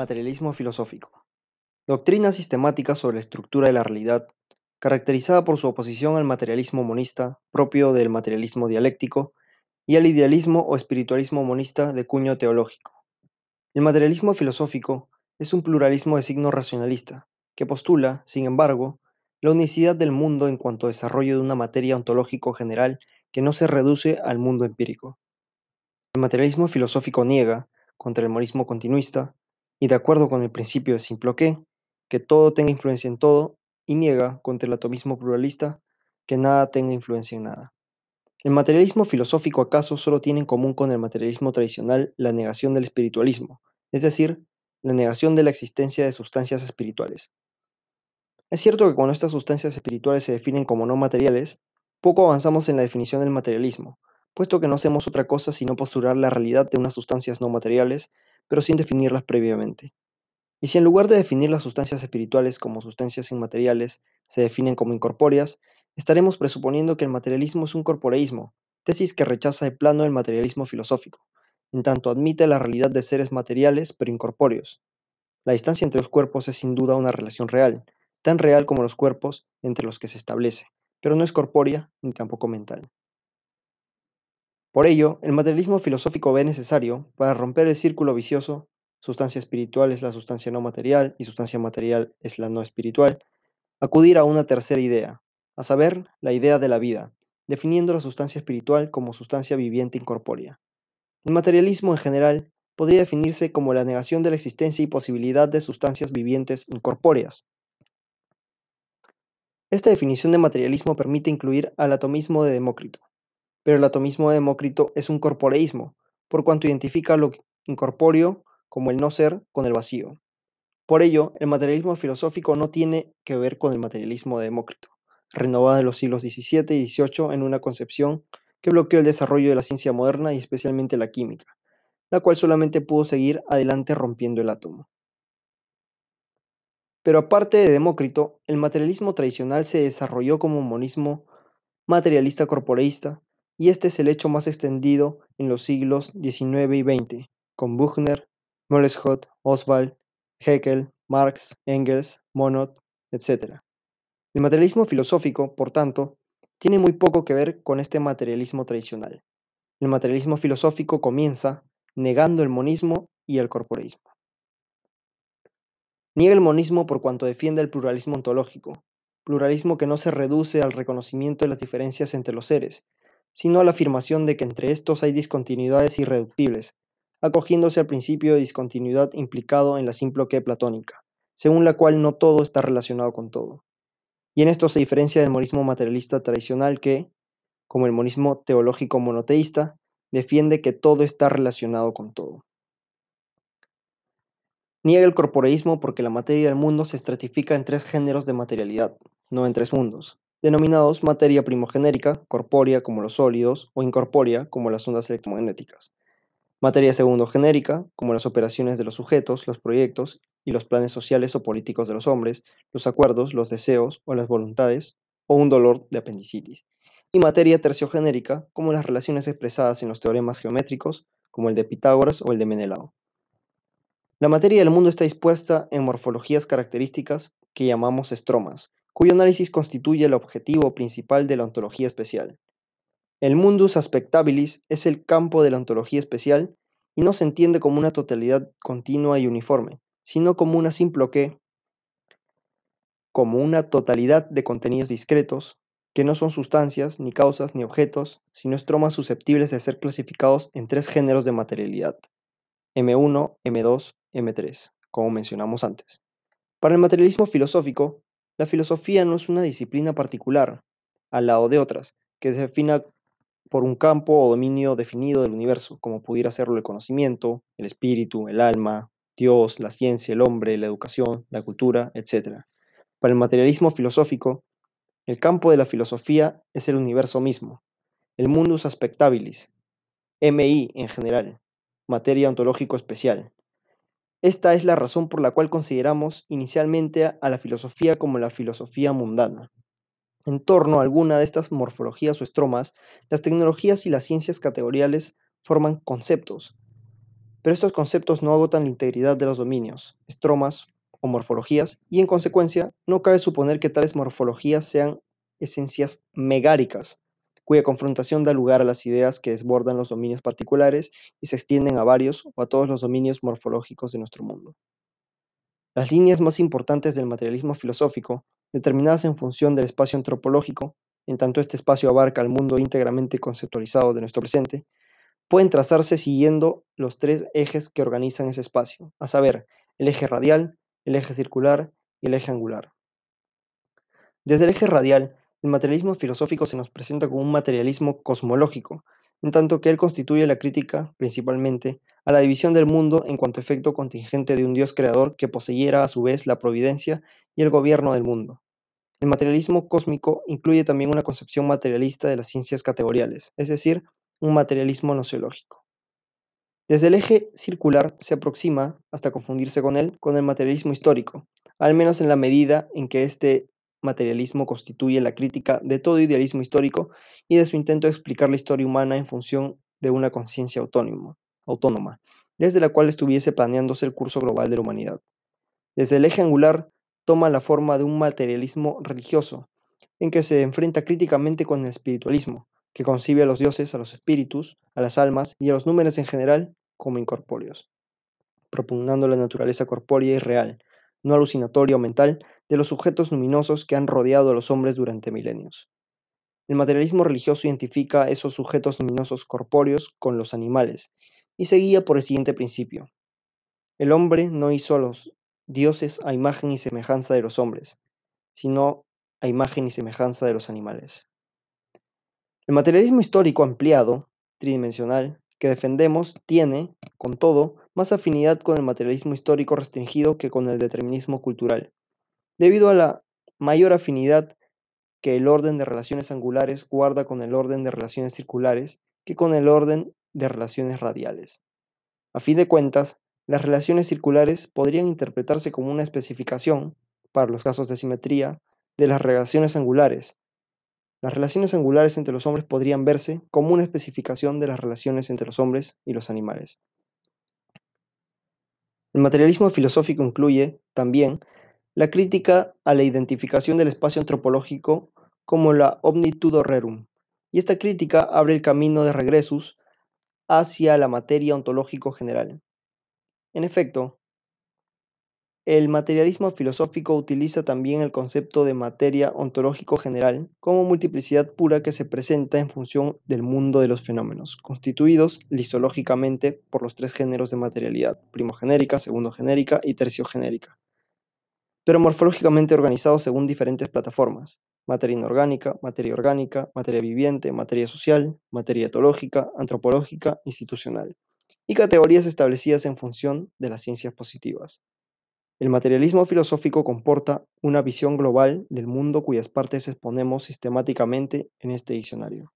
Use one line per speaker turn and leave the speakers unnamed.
Materialismo filosófico. Doctrina sistemática sobre la estructura de la realidad, caracterizada por su oposición al materialismo monista, propio del materialismo dialéctico, y al idealismo o espiritualismo monista de cuño teológico. El materialismo filosófico es un pluralismo de signo racionalista, que postula, sin embargo, la unicidad del mundo en cuanto a desarrollo de una materia ontológico general que no se reduce al mundo empírico. El materialismo filosófico niega, contra el monismo continuista, y de acuerdo con el principio de Simploqué, que todo tenga influencia en todo, y niega, contra el atomismo pluralista, que nada tenga influencia en nada. ¿El materialismo filosófico acaso solo tiene en común con el materialismo tradicional la negación del espiritualismo, es decir, la negación de la existencia de sustancias espirituales? Es cierto que cuando estas sustancias espirituales se definen como no materiales, poco avanzamos en la definición del materialismo, puesto que no hacemos otra cosa sino postular la realidad de unas sustancias no materiales, pero sin definirlas previamente. Y si en lugar de definir las sustancias espirituales como sustancias inmateriales, se definen como incorpóreas, estaremos presuponiendo que el materialismo es un corporeísmo, tesis que rechaza de plano el materialismo filosófico, en tanto admite la realidad de seres materiales pero incorpóreos. La distancia entre los cuerpos es sin duda una relación real, tan real como los cuerpos entre los que se establece, pero no es corpórea ni tampoco mental. Por ello, el materialismo filosófico ve necesario, para romper el círculo vicioso, sustancia espiritual es la sustancia no material y sustancia material es la no espiritual, acudir a una tercera idea, a saber, la idea de la vida, definiendo la sustancia espiritual como sustancia viviente incorpórea. El materialismo en general podría definirse como la negación de la existencia y posibilidad de sustancias vivientes incorpóreas. Esta definición de materialismo permite incluir al atomismo de Demócrito, pero el atomismo de Demócrito es un corporeísmo, por cuanto identifica lo incorpóreo como el no ser con el vacío. Por ello, el materialismo filosófico no tiene que ver con el materialismo de Demócrito, renovado en los siglos XVII y XVIII en una concepción que bloqueó el desarrollo de la ciencia moderna y especialmente la química, la cual solamente pudo seguir adelante rompiendo el átomo. Pero aparte de Demócrito, el materialismo tradicional se desarrolló como monismo materialista corporeísta, y este es el hecho más extendido en los siglos XIX y XX, con Buchner, Molleschodt, Oswald, Haeckel, Marx, Engels, Monod, etc. El materialismo filosófico, por tanto, tiene muy poco que ver con este materialismo tradicional. El materialismo filosófico comienza negando el monismo y el corporeísmo. Niega el monismo por cuanto defiende el pluralismo ontológico, pluralismo que no se reduce al reconocimiento de las diferencias entre los seres, sino a la afirmación de que entre estos hay discontinuidades irreductibles, acogiéndose al principio de discontinuidad implicado en la que platónica, según la cual no todo está relacionado con todo. Y en esto se diferencia del monismo materialista tradicional que, como el monismo teológico monoteísta, defiende que todo está relacionado con todo. Niega el corporeísmo porque la materia del mundo se estratifica en tres géneros de materialidad, no en tres mundos denominados materia primogenérica, corpórea como los sólidos, o incorpórea como las ondas electromagnéticas. Materia segundogenérica, como las operaciones de los sujetos, los proyectos y los planes sociales o políticos de los hombres, los acuerdos, los deseos o las voluntades, o un dolor de apendicitis. Y materia terciogenérica, como las relaciones expresadas en los teoremas geométricos, como el de Pitágoras o el de Menelao. La materia del mundo está dispuesta en morfologías características que llamamos estromas, cuyo análisis constituye el objetivo principal de la ontología especial. El mundus aspectabilis es el campo de la ontología especial y no se entiende como una totalidad continua y uniforme, sino como una simple que, como una totalidad de contenidos discretos, que no son sustancias, ni causas, ni objetos, sino estromas susceptibles de ser clasificados en tres géneros de materialidad, M1, M2, M3, como mencionamos antes. Para el materialismo filosófico, la filosofía no es una disciplina particular, al lado de otras, que se defina por un campo o dominio definido del universo, como pudiera serlo el conocimiento, el espíritu, el alma, Dios, la ciencia, el hombre, la educación, la cultura, etc. Para el materialismo filosófico, el campo de la filosofía es el universo mismo, el mundus aspectabilis, MI en general, materia ontológico especial, esta es la razón por la cual consideramos inicialmente a la filosofía como la filosofía mundana. En torno a alguna de estas morfologías o estromas, las tecnologías y las ciencias categoriales forman conceptos. pero estos conceptos no agotan la integridad de los dominios, estromas o morfologías, y en consecuencia no cabe suponer que tales morfologías sean esencias megáricas, cuya confrontación da lugar a las ideas que desbordan los dominios particulares y se extienden a varios o a todos los dominios morfológicos de nuestro mundo. Las líneas más importantes del materialismo filosófico, determinadas en función del espacio antropológico, en tanto este espacio abarca el mundo íntegramente conceptualizado de nuestro presente, pueden trazarse siguiendo los tres ejes que organizan ese espacio, a saber, el eje radial, el eje circular y el eje angular. Desde el eje radial, el materialismo filosófico se nos presenta como un materialismo cosmológico, en tanto que él constituye la crítica, principalmente, a la división del mundo en cuanto efecto contingente de un Dios creador que poseyera a su vez la providencia y el gobierno del mundo. El materialismo cósmico incluye también una concepción materialista de las ciencias categoriales, es decir, un materialismo nociológico. Desde el eje circular se aproxima, hasta confundirse con él, con el materialismo histórico, al menos en la medida en que este materialismo constituye la crítica de todo idealismo histórico y de su intento de explicar la historia humana en función de una conciencia autónoma, desde la cual estuviese planeándose el curso global de la humanidad. Desde el eje angular toma la forma de un materialismo religioso, en que se enfrenta críticamente con el espiritualismo, que concibe a los dioses, a los espíritus, a las almas y a los números en general como incorpóreos, propugnando la naturaleza corpórea y real, no alucinatoria o mental, de los sujetos luminosos que han rodeado a los hombres durante milenios. El materialismo religioso identifica esos sujetos luminosos corpóreos con los animales y se guía por el siguiente principio. El hombre no hizo a los dioses a imagen y semejanza de los hombres, sino a imagen y semejanza de los animales. El materialismo histórico ampliado, tridimensional, que defendemos tiene, con todo, más afinidad con el materialismo histórico restringido que con el determinismo cultural, debido a la mayor afinidad que el orden de relaciones angulares guarda con el orden de relaciones circulares que con el orden de relaciones radiales. A fin de cuentas, las relaciones circulares podrían interpretarse como una especificación, para los casos de simetría, de las relaciones angulares. Las relaciones angulares entre los hombres podrían verse como una especificación de las relaciones entre los hombres y los animales. El materialismo filosófico incluye, también, la crítica a la identificación del espacio antropológico como la omnitudo rerum, y esta crítica abre el camino de regresus hacia la materia ontológico general. En efecto, el materialismo filosófico utiliza también el concepto de materia ontológico general como multiplicidad pura que se presenta en función del mundo de los fenómenos, constituidos lisológicamente por los tres géneros de materialidad, primogenérica, segundogenérica y terciogenérica, pero morfológicamente organizados según diferentes plataformas, materia inorgánica, materia orgánica, materia viviente, materia social, materia etológica, antropológica, institucional, y categorías establecidas en función de las ciencias positivas. El materialismo filosófico comporta una visión global del mundo cuyas partes exponemos sistemáticamente en este diccionario.